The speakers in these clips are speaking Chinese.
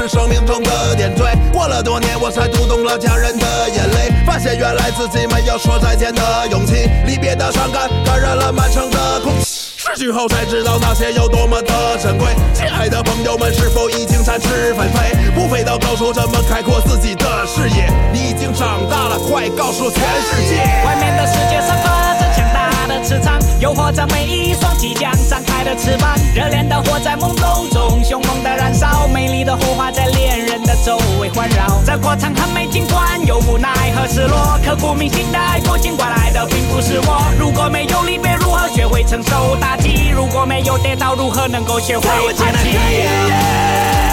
是生命中的点缀。过了多年，我才读懂了家人的眼泪，发现原来自己没有说再见的勇气。离别的伤感感染了满城的空气。失去后才知道那些有多么的珍贵。亲爱的朋友们，是否已经展翅纷飞？不飞到高处，怎么开阔自己的视野？你已经长大了，快告诉全世界！外面的世界散发着强大的磁场，诱惑着每一双即将张开的翅膀。热恋的火在懵懂中凶猛的燃烧，美丽的火花的周围环绕。这过程很美，尽管有无奈和失落，刻骨铭心的爱过，尽管来的并不是我。如果没有离别，如何学会承受打击？如果没有跌倒，如何能够学会爬起？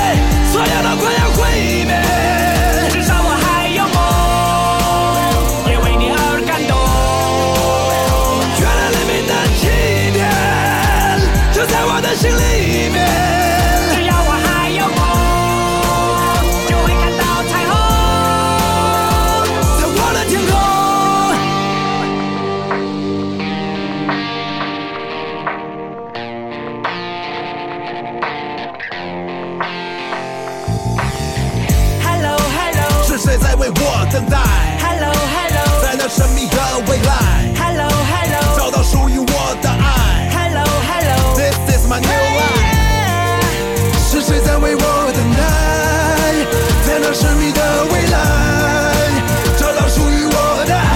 等待？Hello Hello 在那神秘的未来，Hello Hello 找到属于我的爱。Hello Hello This is my new life。是谁在为我等待？在那神秘的未来，找到属于我的爱。